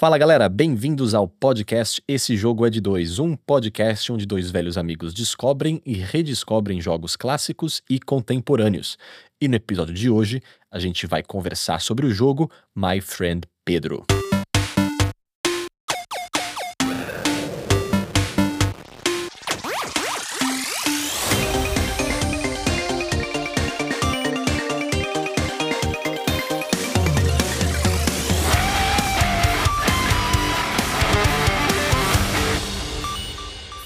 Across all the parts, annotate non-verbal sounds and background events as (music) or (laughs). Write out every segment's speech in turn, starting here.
Fala galera, bem-vindos ao podcast Esse Jogo é de Dois, um podcast onde dois velhos amigos descobrem e redescobrem jogos clássicos e contemporâneos. E no episódio de hoje, a gente vai conversar sobre o jogo My Friend Pedro.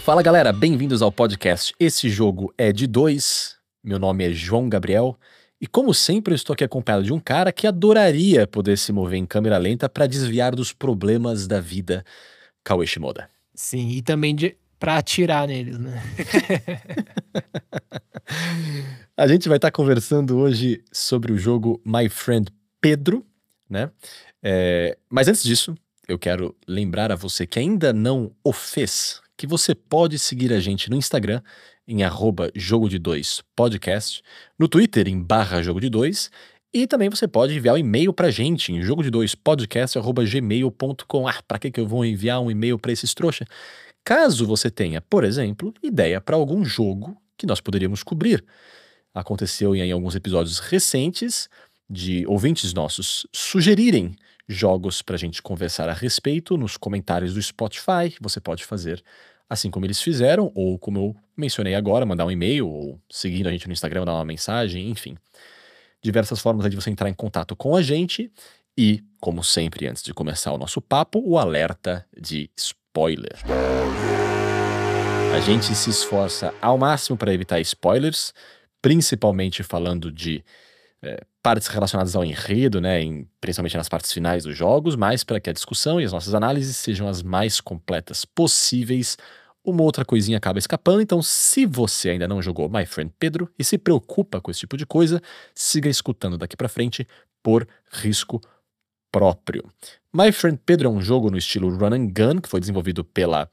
Fala galera, bem-vindos ao podcast Esse Jogo é de Dois. Meu nome é João Gabriel e, como sempre, eu estou aqui acompanhado de um cara que adoraria poder se mover em câmera lenta para desviar dos problemas da vida, Cauê Shimoda. Sim, e também de, pra atirar neles, né? (laughs) A gente vai estar conversando hoje sobre o jogo My Friend Pedro, né? É, mas antes disso, eu quero lembrar a você que ainda não o fez que você pode seguir a gente no Instagram em arroba jogo de dois podcast, no Twitter em barra jogo de dois e também você pode enviar um e-mail pra gente em jogo de dois podcast arroba gmail.com. Ah, pra que, que eu vou enviar um e-mail para esses trouxa? Caso você tenha, por exemplo, ideia para algum jogo que nós poderíamos cobrir. Aconteceu em alguns episódios recentes de ouvintes nossos sugerirem jogos para a gente conversar a respeito nos comentários do Spotify. Você pode fazer assim como eles fizeram, ou como eu mencionei agora, mandar um e-mail, ou seguindo a gente no Instagram, mandar uma mensagem, enfim. Diversas formas de você entrar em contato com a gente. E, como sempre, antes de começar o nosso papo, o alerta de spoiler. A gente se esforça ao máximo para evitar spoilers, principalmente falando de é, partes relacionadas ao enredo, né, em, principalmente nas partes finais dos jogos, mas para que a discussão e as nossas análises sejam as mais completas possíveis, uma outra coisinha acaba escapando. Então, se você ainda não jogou My Friend Pedro e se preocupa com esse tipo de coisa, siga escutando daqui para frente por risco próprio. My Friend Pedro é um jogo no estilo Run and Gun que foi desenvolvido pela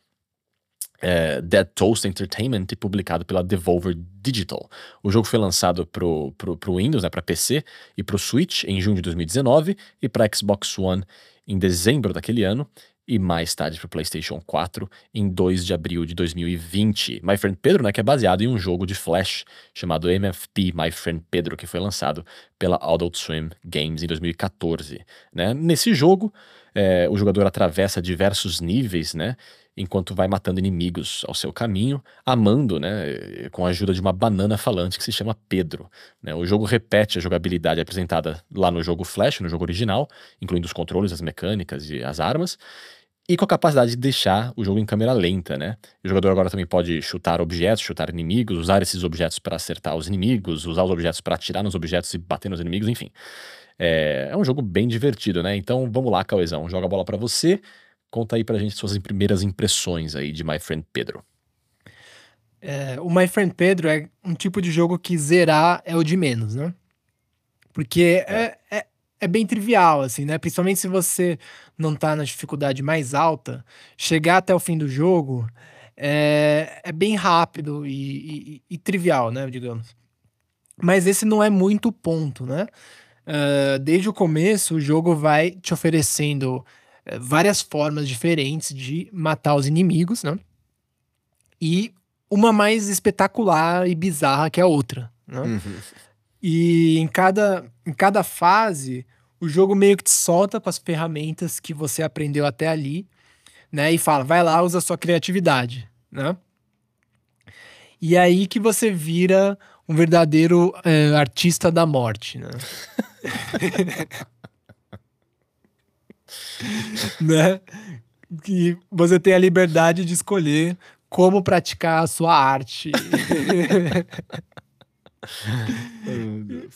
é, Dead Toast Entertainment e publicado pela Devolver Digital. O jogo foi lançado para o Windows, né, para PC e para o Switch em junho de 2019 e para Xbox One em dezembro daquele ano e mais tarde para o PlayStation 4 em 2 de abril de 2020. My Friend Pedro, né, que é baseado em um jogo de Flash chamado MFP My Friend Pedro, que foi lançado pela Adult Swim Games em 2014. Né? Nesse jogo, é, o jogador atravessa diversos níveis, né? Enquanto vai matando inimigos ao seu caminho, amando, né, com a ajuda de uma banana falante que se chama Pedro. Né? O jogo repete a jogabilidade apresentada lá no jogo Flash, no jogo original, incluindo os controles, as mecânicas e as armas, e com a capacidade de deixar o jogo em câmera lenta, né? O jogador agora também pode chutar objetos, chutar inimigos, usar esses objetos para acertar os inimigos, usar os objetos para atirar nos objetos e bater nos inimigos, enfim. É, é um jogo bem divertido, né? Então vamos lá, Cauezão, joga a bola para você. Conta aí pra gente suas primeiras impressões aí de My Friend Pedro. É, o My Friend Pedro é um tipo de jogo que zerar é o de menos, né? Porque é. é, é, é bem trivial, assim, né? Principalmente se você não tá na dificuldade mais alta, chegar até o fim do jogo é, é bem rápido e, e, e trivial, né? Digamos. Mas esse não é muito o ponto, né? Uh, desde o começo, o jogo vai te oferecendo várias formas diferentes de matar os inimigos, né? E uma mais espetacular e bizarra que a outra, né? Uhum. E em cada, em cada fase, o jogo meio que te solta com as ferramentas que você aprendeu até ali, né? E fala, vai lá, usa a sua criatividade, né? E é aí que você vira um verdadeiro é, artista da morte, né? (laughs) (laughs) né? Que você tem a liberdade de escolher como praticar a sua arte. (laughs)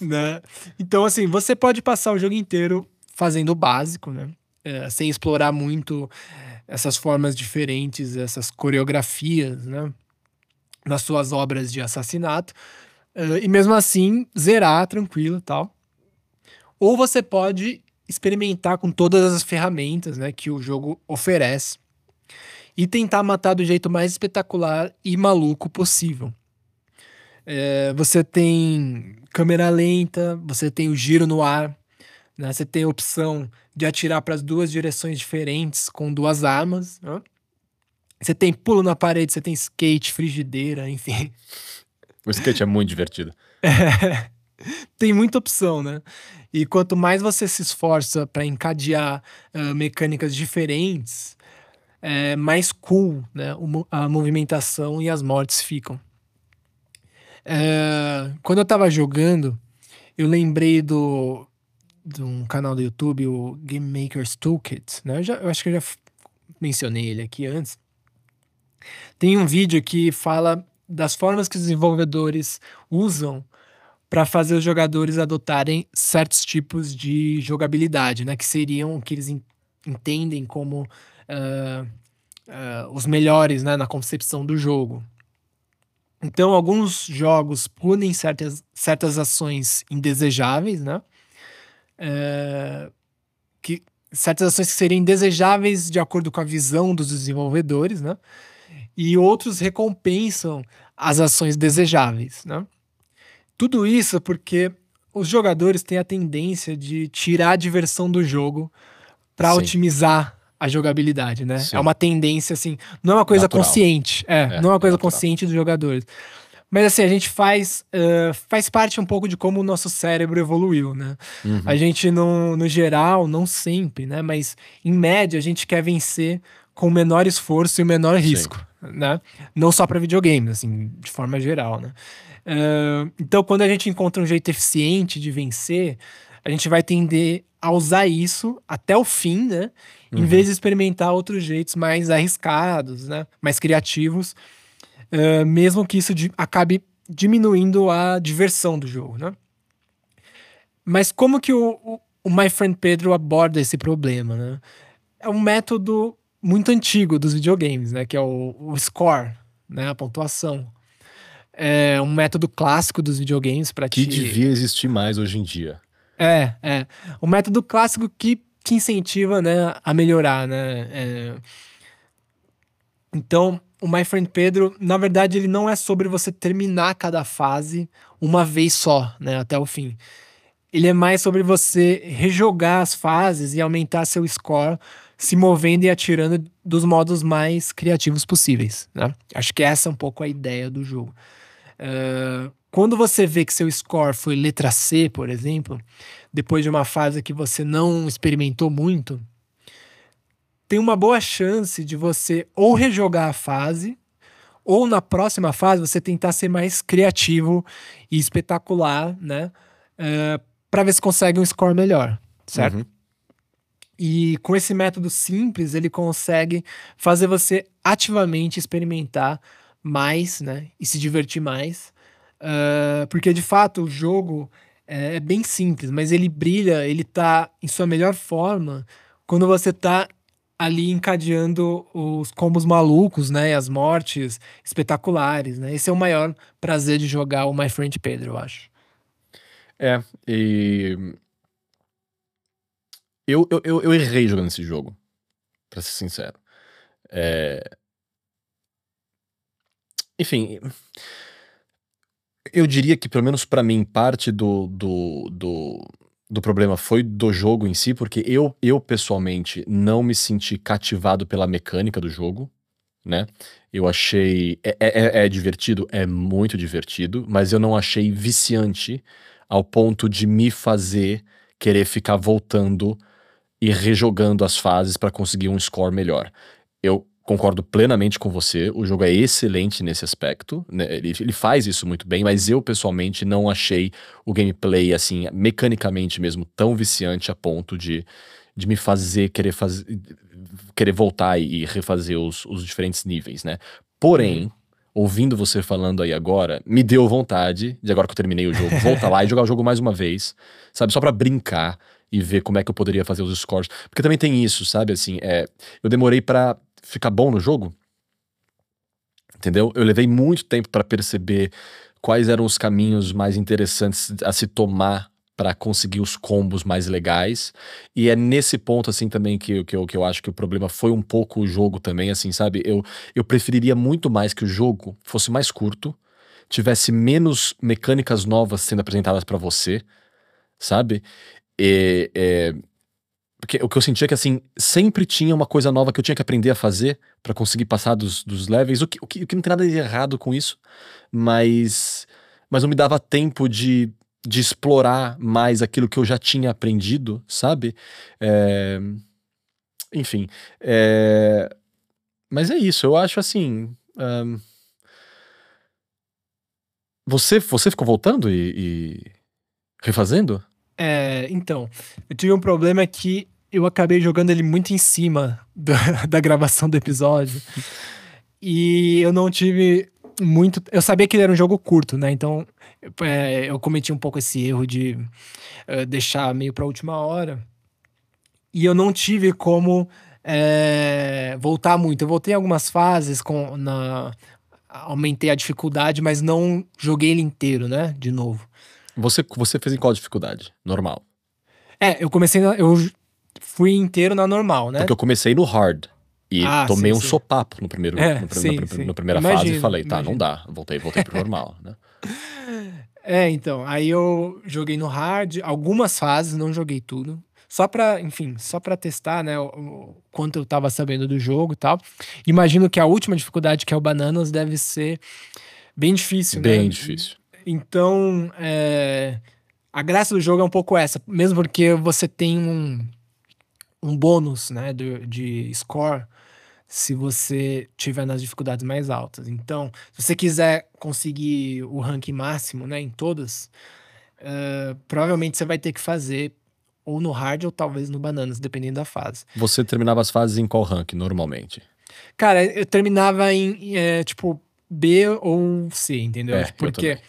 né? Então, assim, você pode passar o jogo inteiro fazendo o básico, né? É, sem explorar muito essas formas diferentes, essas coreografias, né? Nas suas obras de assassinato. Uh, e mesmo assim, zerar tranquilo e tal. Ou você pode experimentar com todas as ferramentas né, que o jogo oferece e tentar matar do jeito mais espetacular e maluco possível. É, você tem câmera lenta, você tem o giro no ar, Né? Você tem a opção de atirar para as duas direções diferentes com duas armas. Né? Você tem pulo na parede, você tem skate, frigideira, enfim. O skate é muito divertido. É, (laughs) (laughs) tem muita opção, né? E quanto mais você se esforça para encadear uh, mecânicas diferentes, é, mais cool né? a movimentação e as mortes ficam. É, quando eu tava jogando, eu lembrei do de um canal do YouTube, o Game Maker's Toolkit, né? Eu, já, eu acho que eu já mencionei ele aqui antes. Tem um vídeo que fala das formas que os desenvolvedores usam para fazer os jogadores adotarem certos tipos de jogabilidade, né? Que seriam o que eles entendem como uh, uh, os melhores né? na concepção do jogo. Então, alguns jogos punem certas, certas ações indesejáveis, né? É, que, certas ações que seriam indesejáveis de acordo com a visão dos desenvolvedores, né? E outros recompensam as ações desejáveis, né? Tudo isso porque os jogadores têm a tendência de tirar a diversão do jogo para otimizar a jogabilidade, né? Sim. É uma tendência, assim, não é uma coisa natural. consciente. É, é, não é uma coisa consciente dos jogadores. Mas assim, a gente faz, uh, faz parte um pouco de como o nosso cérebro evoluiu, né? Uhum. A gente, no, no geral, não sempre, né? Mas em média, a gente quer vencer com o menor esforço e o menor risco, Sim. né? Não só para videogames, assim, de forma geral, né? Uh, então, quando a gente encontra um jeito eficiente de vencer, a gente vai tender a usar isso até o fim, né? Uhum. Em vez de experimentar outros jeitos mais arriscados, né? Mais criativos, uh, mesmo que isso acabe diminuindo a diversão do jogo, né? Mas como que o, o, o My Friend Pedro aborda esse problema, né? É um método muito antigo dos videogames, né? Que é o, o score, né? A pontuação. É um método clássico dos videogames para que te... devia existir mais hoje em dia. É, é. O método clássico que te incentiva, né, a melhorar, né? É... Então, o My Friend Pedro, na verdade, ele não é sobre você terminar cada fase uma vez só, né, até o fim. Ele é mais sobre você rejogar as fases e aumentar seu score, se movendo e atirando dos modos mais criativos possíveis, né? Acho que essa é um pouco a ideia do jogo. Uh, quando você vê que seu score foi letra C, por exemplo, depois de uma fase que você não experimentou muito, tem uma boa chance de você ou rejogar a fase, ou na próxima fase você tentar ser mais criativo e espetacular, né? Uh, para ver se consegue um score melhor, certo? Uhum. E com esse método simples, ele consegue fazer você ativamente experimentar mais, né? E se divertir mais. Uh, porque de fato o jogo é, é, bem simples, mas ele brilha, ele tá em sua melhor forma quando você tá ali encadeando os combos malucos, né? E as mortes espetaculares, né? Esse é o maior prazer de jogar o My Friend Pedro, eu acho. É, e. Eu, eu, eu, errei jogando esse jogo, pra ser sincero. É... Enfim, eu diria que, pelo menos para mim, parte do, do, do, do, problema foi do jogo em si, porque eu, eu pessoalmente não me senti cativado pela mecânica do jogo, né? Eu achei. É, é, é, é divertido, é muito divertido, mas eu não achei viciante ao ponto de me fazer querer ficar voltando e rejogando as fases para conseguir um score melhor. Eu concordo plenamente com você. O jogo é excelente nesse aspecto. Né? Ele, ele, faz isso muito bem, mas eu pessoalmente não achei o gameplay, assim, mecanicamente mesmo, tão viciante a ponto de, de me fazer querer fazer. querer voltar e refazer os, os diferentes níveis, né? Porém. Uhum. Ouvindo você falando aí agora, me deu vontade de, agora que eu terminei o jogo, voltar lá e jogar o jogo mais uma vez, sabe? Só para brincar e ver como é que eu poderia fazer os scores. Porque também tem isso, sabe? Assim, é, eu demorei para ficar bom no jogo. Entendeu? Eu levei muito tempo para perceber quais eram os caminhos mais interessantes a se tomar para conseguir os combos mais legais. E é nesse ponto, assim, também que, que, eu, que eu acho que o problema foi um pouco o jogo também, assim, sabe? Eu, eu preferiria muito mais que o jogo fosse mais curto, tivesse menos mecânicas novas sendo apresentadas para você, sabe? E, é, porque o que eu sentia é que, assim, sempre tinha uma coisa nova que eu tinha que aprender a fazer para conseguir passar dos, dos levels, o que, o, que, o que não tem nada de errado com isso, mas, mas não me dava tempo de, de explorar mais aquilo que eu já tinha aprendido, sabe? É, enfim. É, mas é isso, eu acho assim. Um, você, você ficou voltando e, e refazendo? É, então, eu tive um problema que eu acabei jogando ele muito em cima da, (laughs) da gravação do episódio. e eu não tive muito. Eu sabia que ele era um jogo curto, né? Então é, eu cometi um pouco esse erro de uh, deixar meio pra última hora. E eu não tive como é, voltar muito. Eu voltei algumas fases com na aumentei a dificuldade, mas não joguei ele inteiro, né? De novo. Você, você fez em qual dificuldade? Normal. É, eu comecei. Na, eu fui inteiro na normal, né? Porque eu comecei no hard. E ah, tomei sim, um sim. sopapo no primeiro, é, no, sim, no, no, primeira imagino, fase e falei, tá, imagino. não dá. Voltei, voltei pro normal, né? (laughs) É, então, aí eu joguei no hard, algumas fases, não joguei tudo. Só pra, enfim, só pra testar, né, o, o, quanto eu tava sabendo do jogo e tal. Imagino que a última dificuldade, que é o Bananas, deve ser bem difícil, bem né? Bem difícil. Então, é, a graça do jogo é um pouco essa, mesmo porque você tem um, um bônus, né, de, de score se você tiver nas dificuldades mais altas. Então, se você quiser conseguir o ranking máximo, né, em todas, uh, provavelmente você vai ter que fazer ou no hard ou talvez no bananas, dependendo da fase. Você terminava as fases em qual rank normalmente? Cara, eu terminava em, é, tipo, B ou C, entendeu? É, porque,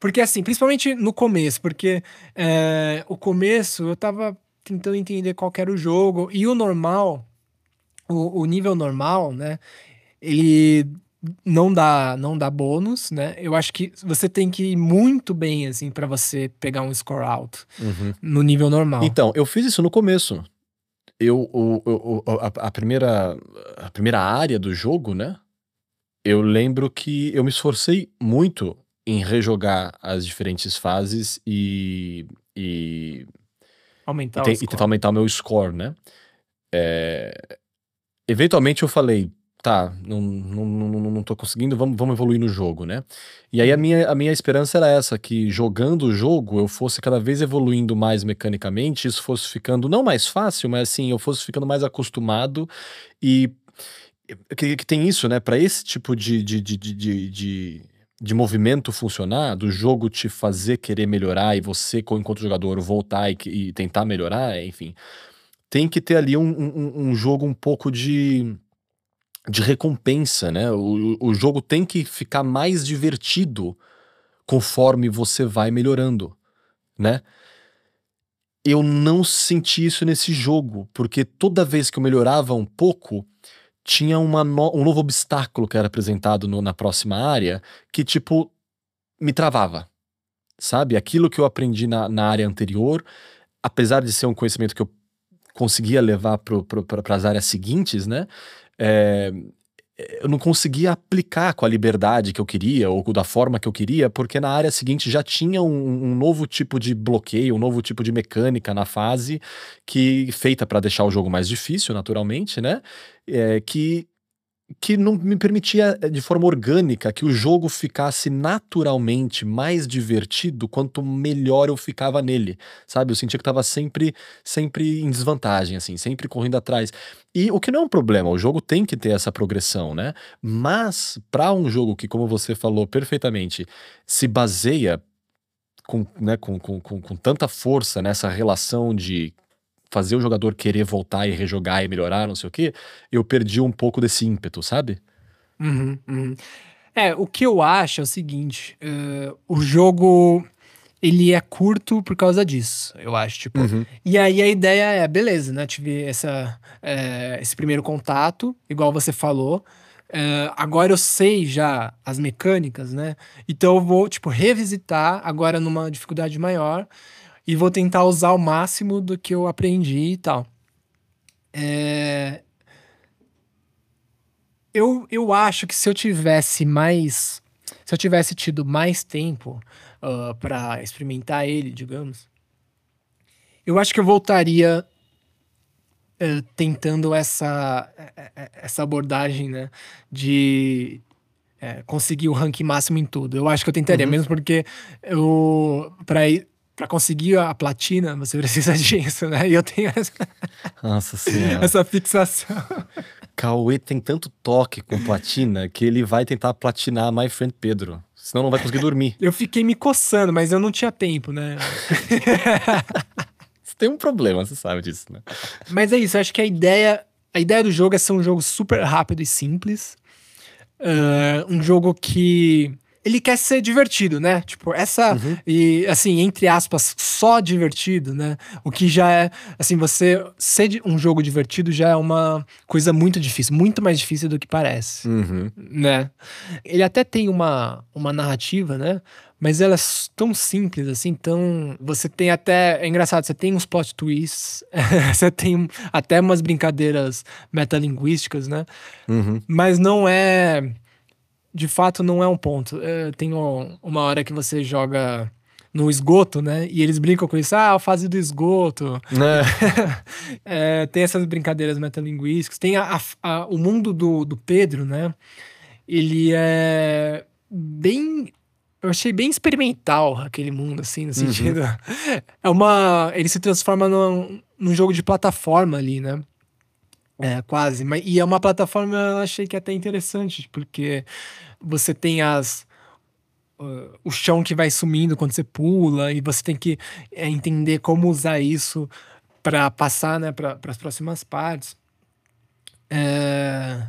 porque assim, principalmente no começo, porque é, o começo eu tava tentando entender qual era o jogo e o normal, o, o nível normal, né? Ele não dá não dá bônus, né? Eu acho que você tem que ir muito bem assim para você pegar um score alto uhum. no nível normal. Então, eu fiz isso no começo. Eu, o, a, a, primeira a primeira área do jogo, né? Eu lembro que eu me esforcei muito em rejogar as diferentes fases e, e aumentar e, te, e tentar aumentar o meu score, né? É, eventualmente eu falei, tá, não, não, não, não tô conseguindo, vamos, vamos evoluir no jogo, né? E aí a minha, a minha esperança era essa, que jogando o jogo eu fosse cada vez evoluindo mais mecanicamente, isso fosse ficando não mais fácil, mas assim, eu fosse ficando mais acostumado e que, que tem isso, né? Para esse tipo de, de, de, de, de, de movimento funcionar, do jogo te fazer querer melhorar e você, enquanto jogador, voltar e, e tentar melhorar, enfim, tem que ter ali um, um, um jogo um pouco de de recompensa, né? O, o jogo tem que ficar mais divertido conforme você vai melhorando, né? Eu não senti isso nesse jogo, porque toda vez que eu melhorava um pouco, tinha uma no, um novo obstáculo que era apresentado no, na próxima área que, tipo, me travava, sabe? Aquilo que eu aprendi na, na área anterior, apesar de ser um conhecimento que eu conseguia levar para as áreas seguintes, né? é, eu não conseguia aplicar com a liberdade que eu queria ou da forma que eu queria, porque na área seguinte já tinha um, um novo tipo de bloqueio, um novo tipo de mecânica na fase que feita para deixar o jogo mais difícil, naturalmente, né? É, que que não me permitia eh, de forma orgânica que o jogo ficasse naturalmente mais divertido quanto melhor eu ficava nele, sabe? Eu sentia que estava sempre sempre em desvantagem assim, sempre correndo atrás. E o que não é um problema, o jogo tem que ter essa progressão, né? Mas para um jogo que como você falou perfeitamente, se baseia com, né, com, com, com, com tanta força nessa relação de fazer o jogador querer voltar e rejogar e melhorar, não sei o quê, eu perdi um pouco desse ímpeto, sabe? Uhum, uhum. É, o que eu acho é o seguinte: uh, o jogo ele é curto por causa disso, eu acho. Tipo, uhum. E aí a ideia é, beleza, né? Tive essa, é, esse primeiro contato, igual você falou. É, agora eu sei já as mecânicas, né? Então eu vou, tipo, revisitar agora numa dificuldade maior e vou tentar usar o máximo do que eu aprendi e tal. É... Eu, eu acho que se eu tivesse mais. Se eu tivesse tido mais tempo uh, para experimentar ele, digamos, Eu acho que eu voltaria eh, tentando essa, eh, essa abordagem, né? De eh, conseguir o rank máximo em tudo. Eu acho que eu tentaria, Uhum. mesmo porque eu. Pra, pra conseguir a platina, você precisa (laughs) disso, né? E eu tenho essa, Nossa senhora. (laughs) essa fixação. Cauê tem tanto toque com platina que ele vai tentar platinar My Friend Pedro. Senão não vai conseguir dormir. (laughs) Eu fiquei me coçando, mas eu não tinha tempo, né? Você tem um problema, você sabe disso, né? Mas é isso, eu acho que a ideia, a ideia do jogo é ser um jogo super rápido e simples. Ah, um jogo que ele quer ser divertido, né? Tipo, essa e assim, entre aspas, só divertido, né? O que já é, assim, você ser um jogo divertido já é uma coisa muito difícil, muito mais difícil do que parece Uhum. né? Ele até tem uma, uma narrativa, né? Mas ela é tão simples assim, tão. Você tem até. É engraçado, você tem uns plot twists, (laughs) você tem até umas brincadeiras metalinguísticas, né? Uhum. Mas não é. De fato, não é um ponto. É, tem um- uma hora que você joga no esgoto, né? E eles brincam com isso. Ah, a fase do esgoto. É, (laughs) tem essas brincadeiras metalinguísticas. Tem a- a- a- o mundo do, do Pedro, né? Ele é bem. Eu achei bem experimental aquele mundo, assim, no sentido. (laughs) É uma. Ele se transforma num, num jogo de plataforma ali, né? É, quase. Mas, e é uma plataforma, eu achei que é até interessante, porque você tem as. uh, o chão que vai sumindo quando você pula, e você tem que é, entender como usar isso para passar né, para as próximas partes. É...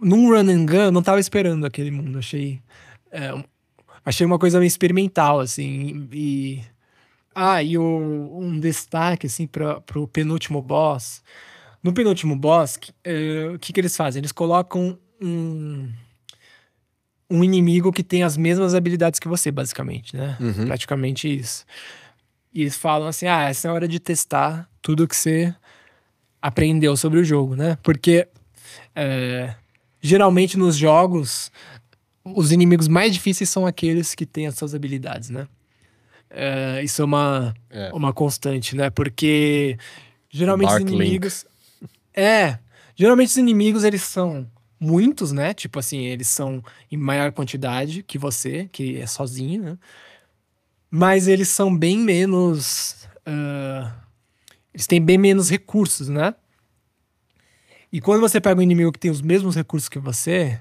Num run and gun, não tava esperando aquele mundo. Achei, é, achei uma coisa meio experimental, assim. E, ah, e o- um destaque, assim, para o penúltimo boss. No penúltimo boss, que- é, o que, que eles fazem? Eles colocam um, um inimigo que tem as mesmas habilidades que você, basicamente, né? Uhum. Praticamente isso. E eles falam assim: ah, essa é a hora de testar tudo que você aprendeu sobre o jogo, né? Porque é, geralmente nos jogos, os inimigos mais difíceis são aqueles que têm as suas habilidades, né? É, isso é uma, É. uma constante, né? Porque geralmente os inimigos. É. Geralmente os inimigos eles são muitos, né? Tipo assim, eles são em maior quantidade que você, que é sozinho, né? Mas eles são bem menos. ah, eles têm bem menos recursos, né? E quando você pega um inimigo que tem os mesmos recursos que você,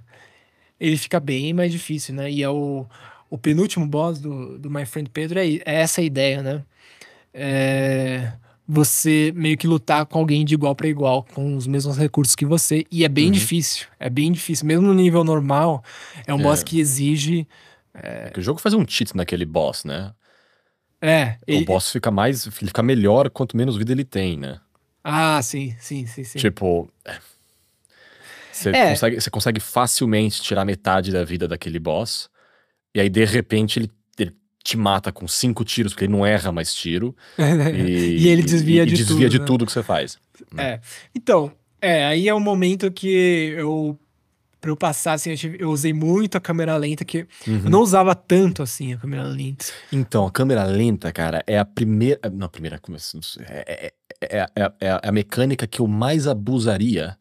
ele fica bem mais difícil, né? E é o, o penúltimo boss do, do My Friend Pedro é, é essa a ideia, né? É você meio que lutar com alguém de igual para igual, com os mesmos recursos que você. E é bem Uhum. difícil. É bem difícil. Mesmo no nível normal, é um É. boss que exige. Porque O jogo faz um cheat naquele boss, né? É. O ele- boss fica mais. Ele fica melhor quanto menos vida ele tem, né? Ah, sim, sim, sim, sim. Tipo. é. Você, É. consegue, você consegue facilmente tirar metade da vida daquele boss. E aí, de repente, ele te mata com cinco tiros, porque ele não erra mais tiro. (laughs) E, E ele desvia e de desvia tudo, de né? tudo que você faz. É. Então, é, aí é o momento que eu. Pra eu passar, assim, eu, tive- eu usei muito a câmera lenta, que Uhum. eu não usava tanto assim a câmera lenta. Então, a câmera lenta, cara, é a primeira. Não, a primeira. assim, É, é, é, é, é a mecânica que eu mais abusaria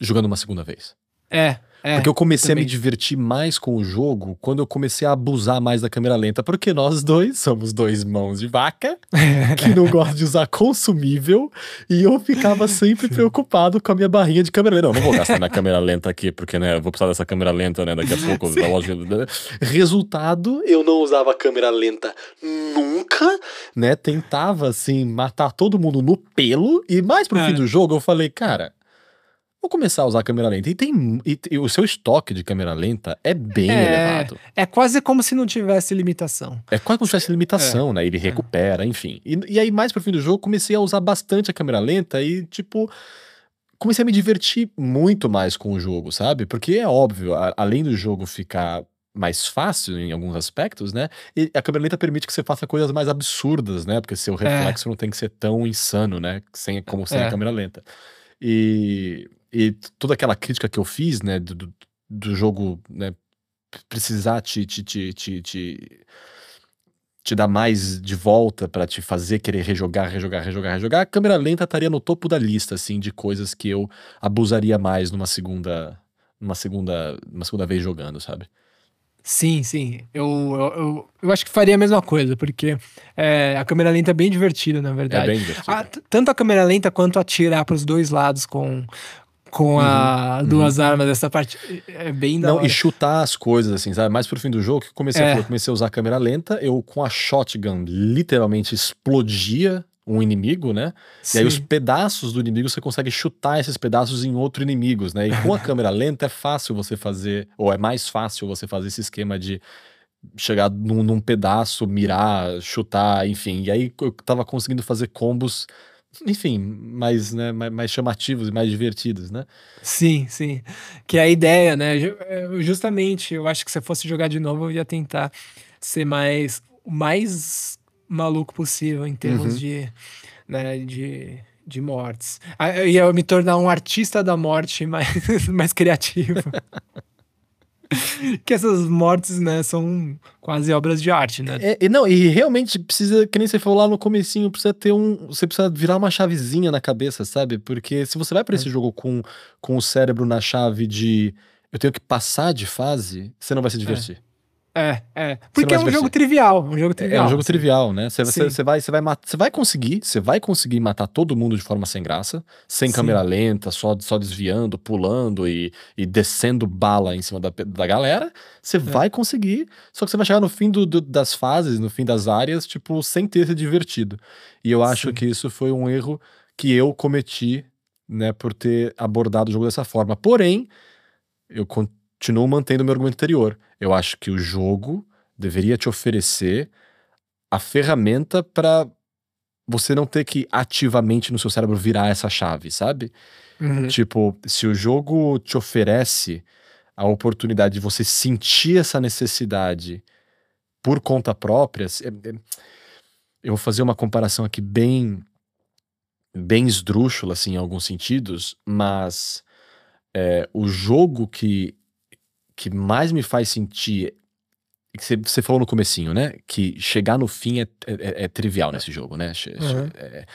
jogando uma segunda vez. É, é. Porque eu comecei a me também. divertir mais com o jogo quando eu comecei a abusar mais da câmera lenta. Porque nós dois somos dois mãos de vaca (laughs) que não gostam de usar consumível. E eu ficava sempre preocupado com a minha barrinha de câmera lenta. Não, não vou gastar minha (laughs) câmera lenta aqui, porque né, eu vou precisar dessa câmera lenta, né? Daqui a pouco. da loja. Resultado, eu não usava câmera lenta nunca, né? Tentava, assim, matar todo mundo no pelo. E mais pro É. fim do jogo, eu falei, cara. Vou começar a usar a câmera lenta. E tem. E, e o seu estoque de câmera lenta é bem É. elevado. É quase como se não tivesse limitação. É quase como se tivesse limitação, né? Ele recupera, enfim. E, e aí, mais pro fim do jogo, comecei a usar bastante a câmera lenta e, tipo. Comecei a me divertir muito mais com o jogo, sabe? Porque é óbvio, a- além do jogo ficar mais fácil em alguns aspectos, né? E a câmera lenta permite que você faça coisas mais absurdas, né? Porque seu reflexo não tem que ser tão insano, né? Sem, como sem É. a câmera lenta. E, e toda aquela crítica que eu fiz, né? Do, do, jogo, né? Precisar te, te, te, te, te te dá mais de volta para te fazer querer rejogar, rejogar, rejogar, rejogar, a câmera lenta estaria no topo da lista, assim, de coisas que eu abusaria mais numa segunda, numa segunda, numa segunda vez jogando, sabe? Sim, sim. Eu, eu, eu, eu, acho que faria a mesma coisa, porque é, a câmera lenta é bem divertida, na verdade. É bem divertida. A, tanto a câmera lenta quanto atirar para os dois lados com, com a uhum, duas uhum. armas, essa parte é bem da Não, hora. e chutar as coisas, assim, sabe? Mais pro fim do jogo, que comecei, é. a, comecei a usar a câmera lenta, eu com a shotgun literalmente explodia um inimigo, né? Sim. E aí os pedaços do inimigo você consegue chutar esses pedaços em outro inimigos, né? E com a (laughs) câmera lenta é fácil você fazer, ou é mais fácil você fazer esse esquema de chegar num, num pedaço, mirar, chutar, enfim. E aí eu tava conseguindo fazer combos enfim, mais, né, mais, mais, chamativos e mais divertidos, né? Sim, sim. Que é a ideia, né? É, justamente, eu acho que se eu fosse jogar de novo, eu ia tentar ser mais mais maluco possível em termos uhum. de, né, de, de mortes. Ah, eu ia me tornar um artista da morte (laughs) mais, mais criativo. (laughs) (laughs) que essas mortes, né, são quase obras de arte, né? É, e não, e realmente precisa, que nem você falou lá no comecinho, precisa ter um, você precisa virar uma chavezinha na cabeça, sabe? Porque se você vai para esse é. jogo com, com o cérebro na chave de eu tenho que passar de fase, você não vai se divertir. É. É, é. Porque é um jogo trivial. Um jogo trivial. É um jogo assim. trivial, né? Você, você, vai, você, vai, você vai conseguir, você vai conseguir matar todo mundo de forma sem graça, sem Sim. câmera lenta, só, só desviando, pulando e, e descendo bala em cima da, da galera. Você é. vai conseguir, só que você vai chegar no fim do, do, das fases, no fim das áreas, tipo, sem ter se divertido. E eu acho Sim. que isso foi um erro que eu cometi, né, por ter abordado o jogo dessa forma. Porém, eu continuo mantendo o meu argumento anterior. Eu acho que o jogo deveria te oferecer a ferramenta para você não ter que ativamente no seu cérebro virar essa chave, sabe? Uhum. Tipo, se o jogo te oferece a oportunidade de você sentir essa necessidade por conta própria, é, é, eu vou fazer uma comparação aqui bem bem esdrúxula, assim, em alguns sentidos, mas é, o jogo que que mais me faz sentir que você falou no comecinho, né? Que chegar no fim é, é, é trivial nesse jogo, né? Uhum. É,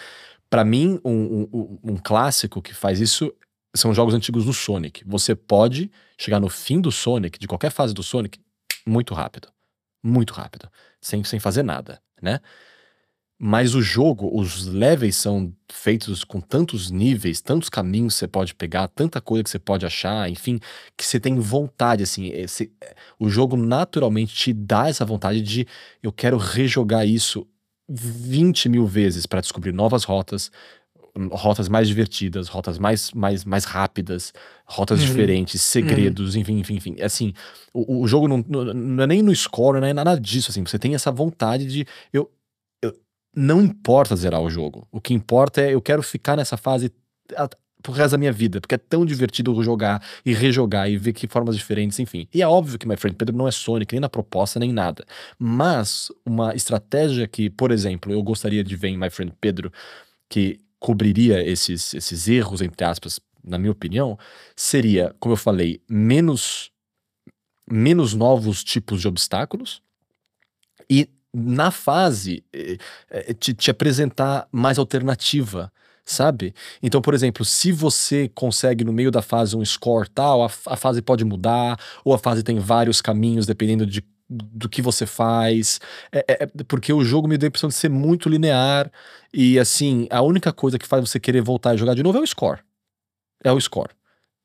para mim, um, um, um, clássico que faz isso são jogos antigos do Sonic. Você pode chegar no fim do Sonic, de qualquer fase do Sonic, muito rápido. Muito rápido. Sem, sem fazer nada, né? Mas o jogo, os levels são feitos com tantos níveis, tantos caminhos que você pode pegar, tanta coisa que você pode achar, enfim, que você tem vontade, assim. Esse, o jogo naturalmente te dá essa vontade de eu quero rejogar isso 20 mil vezes para descobrir novas rotas, rotas mais divertidas, rotas mais, mais, mais rápidas, rotas uhum. diferentes, segredos, uhum. enfim, enfim, enfim. Assim, o, o jogo não, não, é nem no score, não é nada disso, assim. Você tem essa vontade de eu, não importa zerar o jogo. O que importa é eu quero ficar nessa fase pro resto da minha vida, porque é tão divertido jogar e rejogar e ver que formas diferentes, enfim. E é óbvio que My Friend Pedro não é Sonic, nem na proposta, nem nada. Mas uma estratégia que, por exemplo, eu gostaria de ver em My Friend Pedro, que cobriria esses, esses erros, entre aspas, na minha opinião, seria, como eu falei, menos, menos novos tipos de obstáculos e na fase, eh, eh, te, te apresentar mais alternativa sabe? Então, por exemplo, se você consegue no meio da fase um score tal, a, a, fase pode mudar, ou a fase tem vários caminhos dependendo de, do que você faz. É, é, é, porque o jogo me deu a impressão de ser muito linear e assim, a única coisa que faz você querer voltar e jogar de novo é o score. É o score.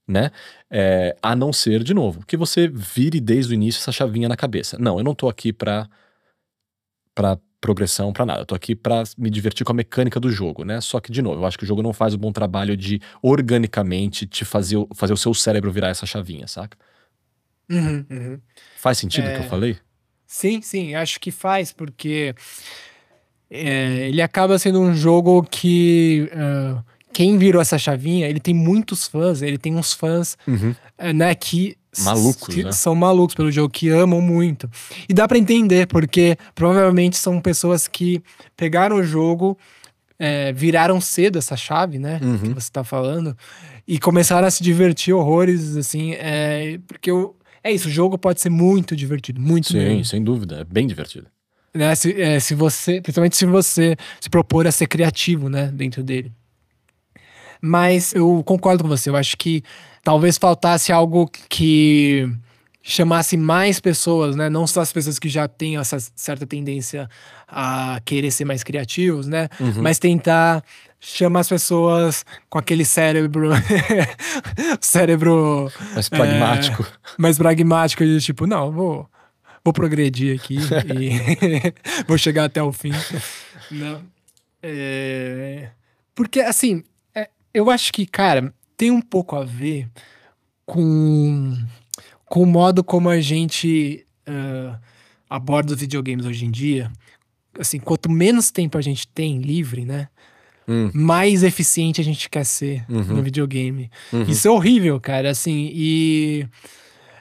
Né? É, a não ser, de novo, que você vire desde o início essa chavinha na cabeça. Não, eu não tô aqui pra para progressão, para nada. Eu tô aqui para me divertir com a mecânica do jogo, né? Só que, de novo, eu acho que o jogo não faz um bom trabalho de organicamente te fazer, fazer o seu cérebro virar essa chavinha, saca? Uhum, uhum. Faz sentido o é... que eu é, falei? Sim, sim, acho que faz, porque é, ele acaba sendo um jogo que. Uh, quem virou essa chavinha, ele tem muitos fãs, ele tem uns fãs, uhum. uh, né, que Malucos, né? São malucos pelo jogo, que amam muito. E dá para entender, porque provavelmente são pessoas que pegaram o jogo, é, viraram cedo essa chave, né? Uhum. Que você tá falando, e começaram a se divertir horrores, assim. É, porque eu, é isso, o jogo pode ser muito divertido, muito Sim, sem dúvida, é bem divertido. né? Se, é, se você, principalmente se você se propor a ser criativo, né, dentro dele. Mas eu concordo com você, eu acho que talvez faltasse algo que chamasse mais pessoas, né? Não só as pessoas que já têm essa certa tendência a querer ser mais criativos, né? Uhum. Mas tentar chamar as pessoas com aquele cérebro (laughs) cérebro Mais pragmático. mais pragmático de tipo, não, vou vou progredir aqui e (laughs) vou chegar até o fim. (laughs) Não. É, Porque, assim, é, eu acho que, cara, tem um pouco a ver com, com o modo como a gente ah, aborda os videogames hoje em dia. Assim, quanto menos tempo a gente tem livre, né? Hum. Mais eficiente a gente quer ser Uhum. no videogame. Uhum. Isso é horrível, cara, assim, e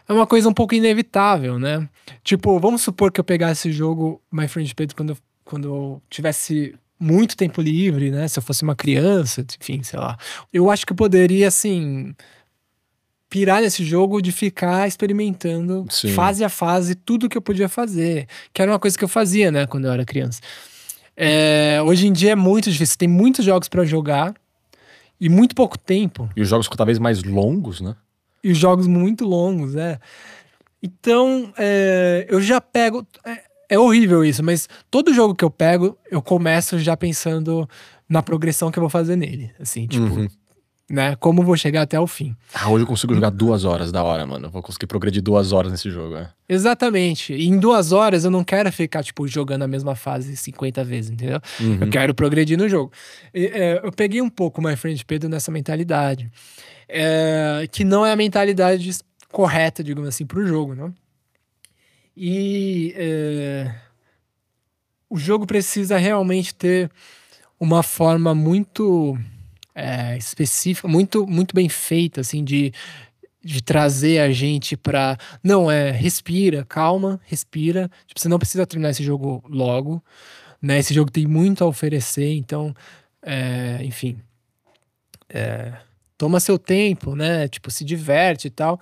é uma coisa um pouco inevitável, né? Tipo, vamos supor que eu pegasse o jogo My Friend Pedro quando, eu- quando eu tivesse muito tempo livre, né? Se eu fosse uma criança, enfim, sei lá. Eu acho que eu poderia, assim, pirar nesse jogo de ficar experimentando Sim. fase a fase tudo que eu podia fazer, que era uma coisa que eu fazia, né, quando eu era criança. É, hoje em dia é muito difícil, tem muitos jogos pra jogar e muito pouco tempo. E os jogos cada vez mais longos, né? E os jogos muito longos, né? Então, é, eu já pego. É, é horrível isso, mas todo jogo que eu pego, eu começo já pensando na progressão que eu vou fazer nele. Assim, tipo, Uhum. né? Como vou chegar até o fim. Ah, hoje eu consigo jogar duas horas da hora, mano. Eu vou conseguir progredir duas horas nesse jogo, é. Exatamente. E em duas horas eu não quero ficar, tipo, jogando a mesma fase 50 vezes, entendeu? Uhum. Eu quero progredir no jogo. E, é, eu peguei um pouco My Friend Pedro nessa mentalidade. É, que não é a mentalidade correta, digamos assim, pro jogo, né? E é, o jogo precisa realmente ter uma forma muito é, específica, muito, muito bem feita, assim, de, de trazer a gente pra. Não, é respira, calma, respira. Tipo, você não precisa terminar esse jogo logo, né? Esse jogo tem muito a oferecer, então, é, enfim. é, toma seu tempo, né? Tipo, se diverte e tal.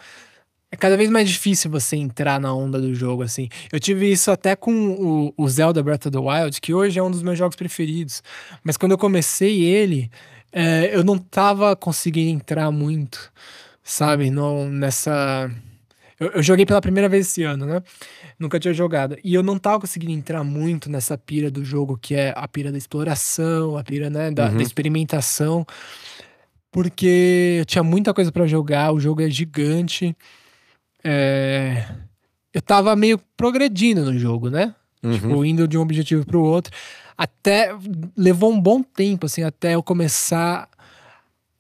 É cada vez mais difícil você entrar na onda do jogo, assim. Eu tive isso até com o, o Zelda Breath of the Wild, que hoje é um dos meus jogos preferidos. Mas quando eu comecei ele, é, eu não tava conseguindo entrar muito, sabe? Não, nessa. Eu, eu joguei pela primeira vez esse ano, né? Nunca tinha jogado. E eu não tava conseguindo entrar muito nessa pira do jogo, que é a pira da exploração, a pira, né, da, Uhum. da experimentação. Porque eu tinha muita coisa pra jogar, o jogo é gigante. É, Eu tava meio progredindo no jogo, né? Uhum. Tipo, indo de um objetivo pro outro. Até levou um bom tempo, assim, até eu começar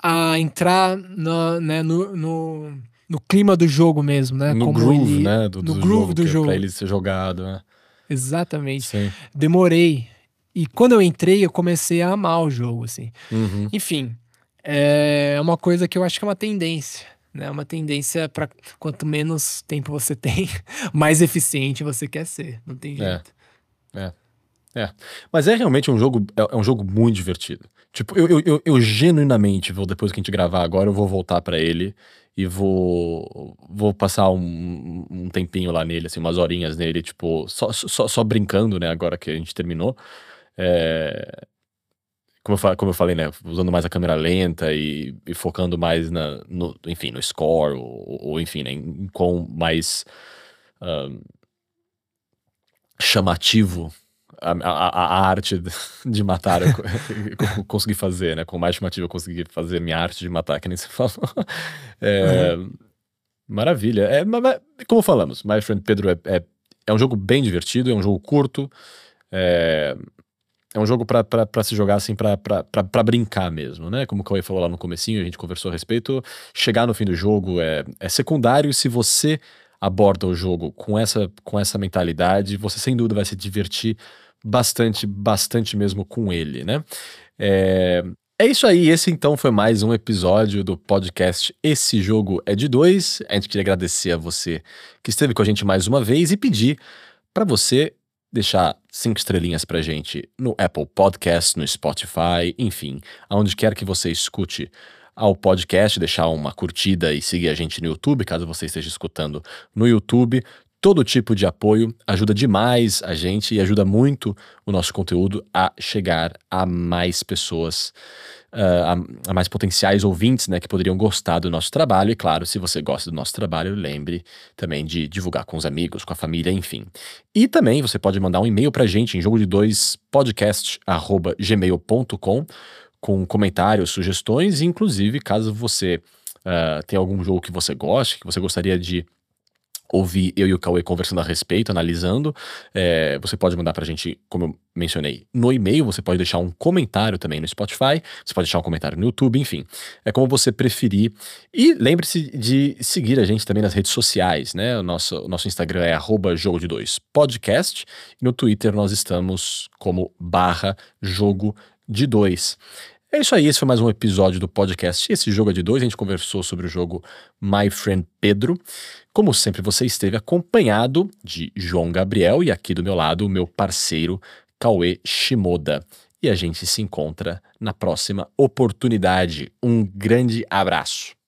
a entrar no, né, no, no, no clima do jogo mesmo, né? no Como groove, ele- né? Do, no do groove jogo, do que é jogo. Pra ele ser jogado, né? Exatamente. Sim. Demorei. E quando eu entrei, eu comecei a amar o jogo, assim. Uhum. Enfim, é uma coisa que eu acho que é uma tendência. Né? Uma tendência para quanto menos tempo você (laughs) tem, mais eficiente você quer ser. Não tem É. jeito. Mas é realmente um jogo, é, é um jogo muito divertido. Tipo, eu, eu, eu, eu genuinamente vou, depois que a gente gravar agora, eu vou voltar pra ele e vou vou passar um, um tempinho lá nele, assim, umas horinhas nele, tipo, só, só, só brincando, né, agora que a gente terminou. É, como, eu, fa- como eu falei, né, usando mais a câmera lenta e, e focando mais na, no, enfim, no score, ou, ou enfim, né, em quão mais ahn, chamativo a, a, a arte (laughs) de matar eu, co- (laughs) eu consegui fazer, né? Com mais chamativo eu consegui fazer minha arte de matar, que nem (laughs) você falou. É, Maravilha. É, ma- ma- como falamos, My Friend Pedro é, é, é um jogo bem divertido, é um jogo curto, é, é um jogo pra se jogar assim, pra brincar mesmo, né? Como o Cauê falou lá no comecinho, a gente conversou a respeito, chegar no fim do jogo é, é secundário se você aborda o jogo com essa, com essa mentalidade, você sem dúvida vai se divertir bastante, bastante mesmo com ele, né? É, é isso aí, esse então foi mais um episódio do podcast Esse Jogo é de Dois. A gente queria agradecer a você que esteve com a gente mais uma vez e pedir para você deixar cinco estrelinhas pra gente no Apple Podcast, no Spotify, enfim, aonde quer que você escute ao podcast, deixar uma curtida e seguir a gente no YouTube, caso você esteja escutando no YouTube. Todo tipo de apoio ajuda demais a gente e ajuda muito o nosso conteúdo a chegar a mais pessoas, uh, a, a, mais potenciais ouvintes, né, que poderiam gostar do nosso trabalho. E claro, se você gosta do nosso trabalho, lembre também de divulgar com os amigos, com a família, enfim. E também você pode mandar um e-mail pra gente em jogo de dois podcast@gmail.com com comentários, sugestões, inclusive caso você uh, tenha algum jogo que você goste, que você gostaria de ouvir eu e o Cauê conversando a respeito, analisando. É, você pode mandar pra gente, como eu mencionei, no e-mail, você pode deixar um comentário também no Spotify, você pode deixar um comentário no YouTube, enfim. É como você preferir. E lembre-se de seguir a gente também nas redes sociais, né? O nosso, o nosso Instagram é arroba jogo de dois podcast, e no Twitter nós estamos como barra jogo de dois. É isso aí, esse foi mais um episódio do podcast. Esse jogo é de dois, a gente conversou sobre o jogo My Friend Pedro. Como sempre, você esteve acompanhado de João Gabriel e aqui do meu lado, o meu parceiro Cauê Shimoda. E a gente se encontra na próxima oportunidade. Um grande abraço.